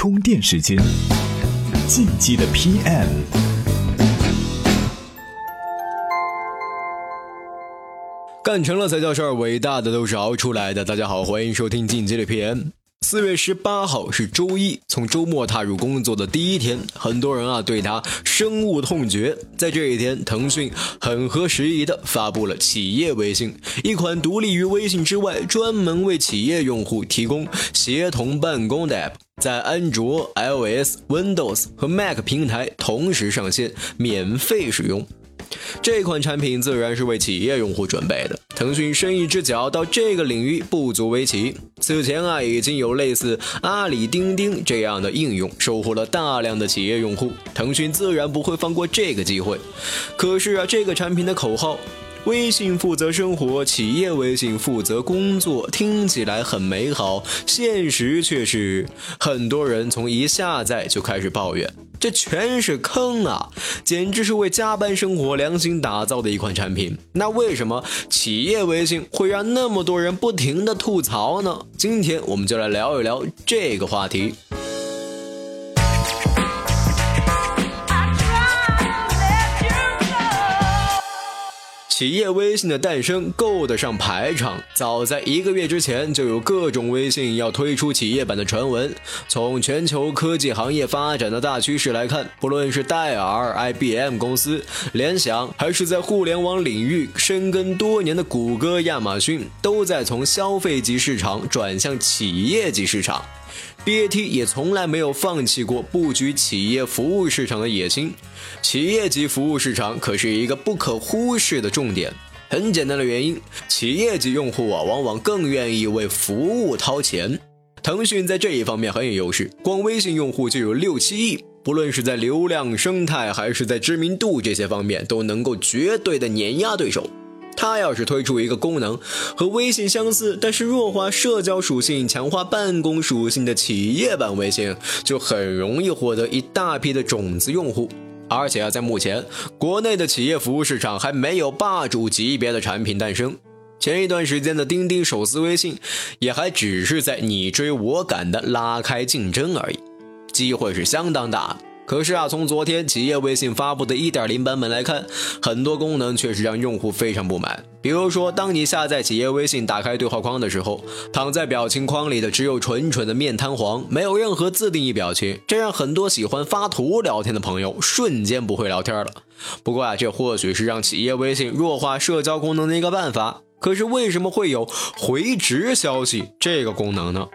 充电时间，进击的 PM，干成了才叫事儿，伟大的都是熬出来的。大家好，欢迎收听进击的 PM。四月十八号是周一，从周末踏入工作的第一天，很多人啊对他深恶痛绝。在这一天，腾讯很合时宜的发布了企业微信，一款独立于微信之外，专门为企业用户提供协同办公的 App，在安卓、iOS、Windows 和 Mac 平台同时上线，免费使用。这款产品自然是为企业用户准备的。腾讯伸一只脚到这个领域不足为奇。此前啊，已经有类似阿里钉钉这样的应用收获了大量的企业用户，腾讯自然不会放过这个机会。可是啊，这个产品的口号“微信负责生活，企业微信负责工作”听起来很美好，现实却是很多人从一下载就开始抱怨。这全是坑啊！简直是为加班生活量身打造的一款产品。那为什么企业微信会让那么多人不停的吐槽呢？今天我们就来聊一聊这个话题。企业微信的诞生够得上排场。早在一个月之前，就有各种微信要推出企业版的传闻。从全球科技行业发展的大趋势来看，不论是戴尔、IBM 公司、联想，还是在互联网领域深耕多年的谷歌、亚马逊，都在从消费级市场转向企业级市场。BAT 也从来没有放弃过布局企业服务市场的野心。企业级服务市场可是一个不可忽视的重点。很简单的原因，企业级用户啊，往往更愿意为服务掏钱。腾讯在这一方面很有优势，光微信用户就有六七亿，不论是在流量生态还是在知名度这些方面，都能够绝对的碾压对手。它要是推出一个功能和微信相似，但是弱化社交属性、强化办公属性的企业版微信，就很容易获得一大批的种子用户。而且啊，在目前国内的企业服务市场还没有霸主级别的产品诞生。前一段时间的钉钉手撕微信，也还只是在你追我赶的拉开竞争而已，机会是相当大的。可是啊，从昨天企业微信发布的一点零版本来看，很多功能确实让用户非常不满。比如说，当你下载企业微信，打开对话框的时候，躺在表情框里的只有纯纯的面瘫黄，没有任何自定义表情，这让很多喜欢发图聊天的朋友瞬间不会聊天了。不过啊，这或许是让企业微信弱化社交功能的一个办法。可是为什么会有回执消息这个功能呢？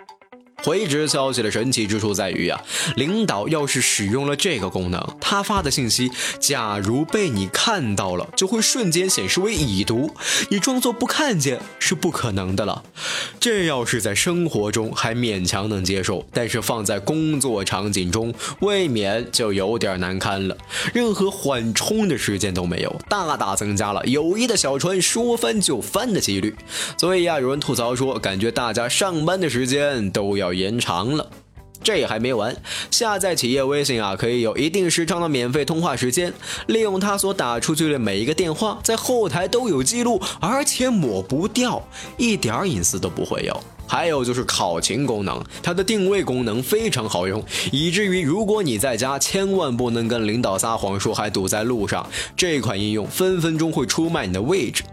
回执消息的神奇之处在于啊，领导要是使用了这个功能，他发的信息假如被你看到了，就会瞬间显示为已读，你装作不看见是不可能的了。这要是在生活中还勉强能接受，但是放在工作场景中，未免就有点难堪了。任何缓冲的时间都没有，大大增加了友谊的小船说翻就翻的几率。所以啊，有人吐槽说，感觉大家上班的时间都要。延长了，这还没完。下载企业微信啊，可以有一定时长的免费通话时间，利用它所打出去的每一个电话，在后台都有记录，而且抹不掉，一点隐私都不会有。还有就是考勤功能，它的定位功能非常好用，以至于如果你在家，千万不能跟领导撒谎说还堵在路上，这款应用分分钟会出卖你的位置。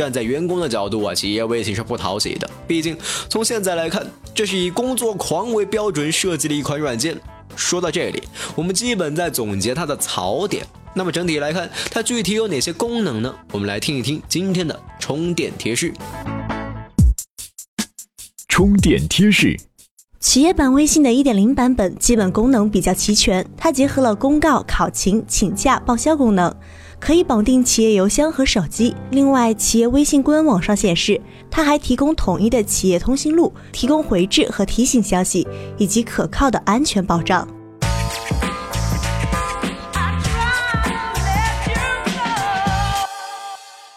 站在员工的角度啊，企业微信是不讨喜的。毕竟从现在来看，这是以工作狂为标准设计的一款软件。说到这里，我们基本在总结它的槽点。那么整体来看，它具体有哪些功能呢？我们来听一听今天的充电贴士。充电贴士：企业版微信的一点零版本基本功能比较齐全，它结合了公告、考勤、请假、报销功能。可以绑定企业邮箱和手机。另外，企业微信官网上显示，它还提供统一的企业通讯录，提供回执和提醒消息，以及可靠的安全保障。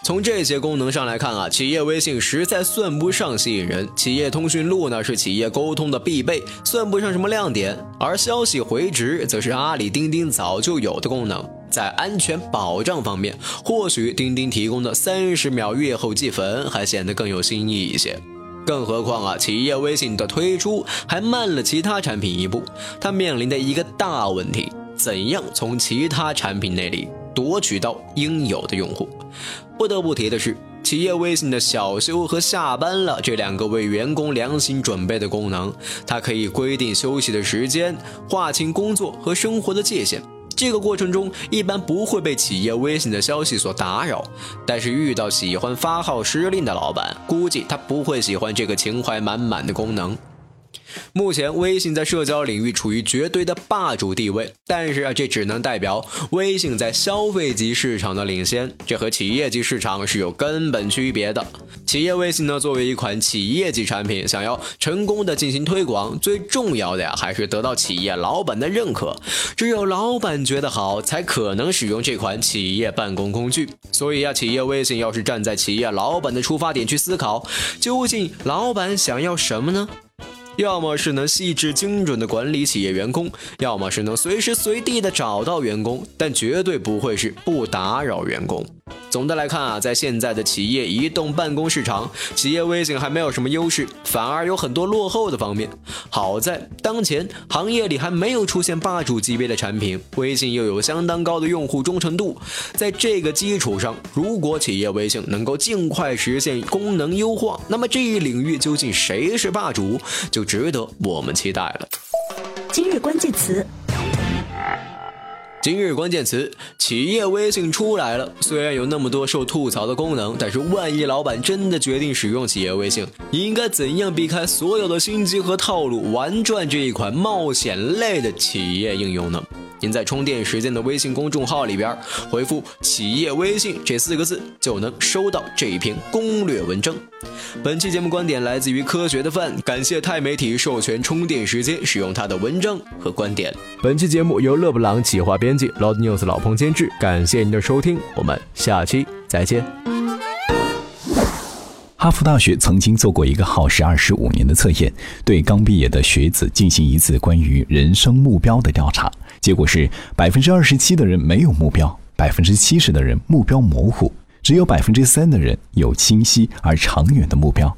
从这些功能上来看啊，企业微信实在算不上吸引人。企业通讯录呢是企业沟通的必备，算不上什么亮点。而消息回执则是阿里钉钉早就有的功能。在安全保障方面，或许钉钉提供的三十秒阅后计粉还显得更有新意一些。更何况啊，企业微信的推出还慢了其他产品一步，它面临的一个大问题：怎样从其他产品那里夺取到应有的用户？不得不提的是，企业微信的小休和下班了这两个为员工良心准备的功能，它可以规定休息的时间，划清工作和生活的界限。这个过程中一般不会被企业微信的消息所打扰，但是遇到喜欢发号施令的老板，估计他不会喜欢这个情怀满满的功能。目前，微信在社交领域处于绝对的霸主地位，但是啊，这只能代表微信在消费级市场的领先，这和企业级市场是有根本区别的。企业微信呢，作为一款企业级产品，想要成功的进行推广，最重要的呀，还是得到企业老板的认可。只有老板觉得好，才可能使用这款企业办公工具。所以啊，企业微信要是站在企业老板的出发点去思考，究竟老板想要什么呢？要么是能细致精准的管理企业员工，要么是能随时随地的找到员工，但绝对不会是不打扰员工。总的来看啊，在现在的企业移动办公市场，企业微信还没有什么优势，反而有很多落后的方面。好在当前行业里还没有出现霸主级别的产品，微信又有相当高的用户忠诚度。在这个基础上，如果企业微信能够尽快实现功能优化，那么这一领域究竟谁是霸主，就值得我们期待了。今日关键词。今日关键词：企业微信出来了。虽然有那么多受吐槽的功能，但是万一老板真的决定使用企业微信，你应该怎样避开所有的心机和套路，玩转这一款冒险类的企业应用呢？您在充电时间的微信公众号里边回复“企业微信”这四个字，就能收到这一篇攻略文章。本期节目观点来自于科学的范，感谢钛媒体授权充电时间使用他的文章和观点。本期节目由勒布朗企划编辑，Loud News 老彭监制。感谢您的收听，我们下期再见。哈佛大学曾经做过一个耗时二十五年的测验，对刚毕业的学子进行一次关于人生目标的调查。结果是百分之二十七的人没有目标，百分之七十的人目标模糊，只有百分之三的人有清晰而长远的目标。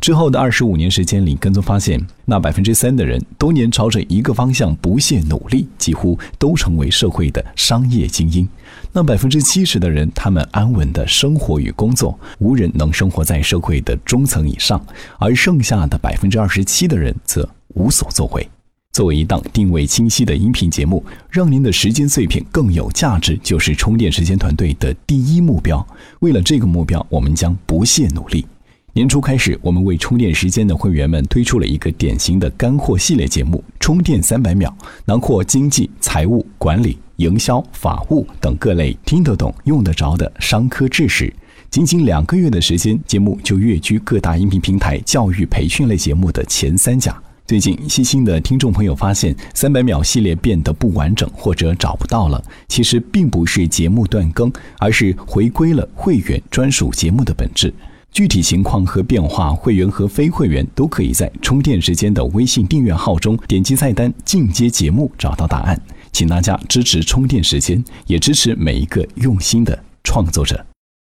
之后的二十五年时间里，跟踪发现，那百分之三的人多年朝着一个方向不懈努力，几乎都成为社会的商业精英；那百分之七十的人，他们安稳的生活与工作，无人能生活在社会的中层以上；而剩下的百分之二十七的人则无所作为。作为一档定位清晰的音频节目，让您的时间碎片更有价值，就是充电时间团队的第一目标。为了这个目标，我们将不懈努力。年初开始，我们为充电时间的会员们推出了一个典型的干货系列节目《充电三百秒》，囊括经济、财务、管理、营销、法务等各类听得懂、用得着的商科知识。仅仅两个月的时间，节目就跃居各大音频平台教育培训类节目的前三甲。最近，细心的听众朋友发现，三百秒系列变得不完整或者找不到了。其实并不是节目断更，而是回归了会员专属节目的本质。具体情况和变化，会员和非会员都可以在充电时间的微信订阅号中点击菜单进阶节目找到答案。请大家支持充电时间，也支持每一个用心的创作者。